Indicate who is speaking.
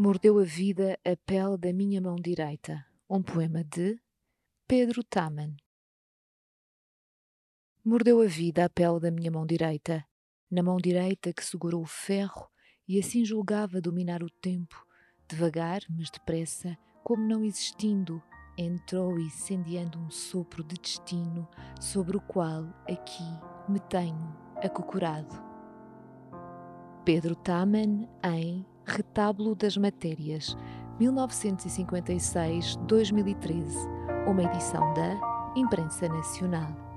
Speaker 1: Mordeu a vida a pele da minha mão direita. Um poema de Pedro Taman. Mordeu a vida a pele da minha mão direita, na mão direita que segurou o ferro e assim julgava dominar o tempo, devagar, mas depressa, como não existindo, entrou incendiando um sopro de destino sobre o qual aqui me tenho acocorado. Pedro Taman em Retábulo das Matérias, 1956-2013, uma edição da Imprensa Nacional.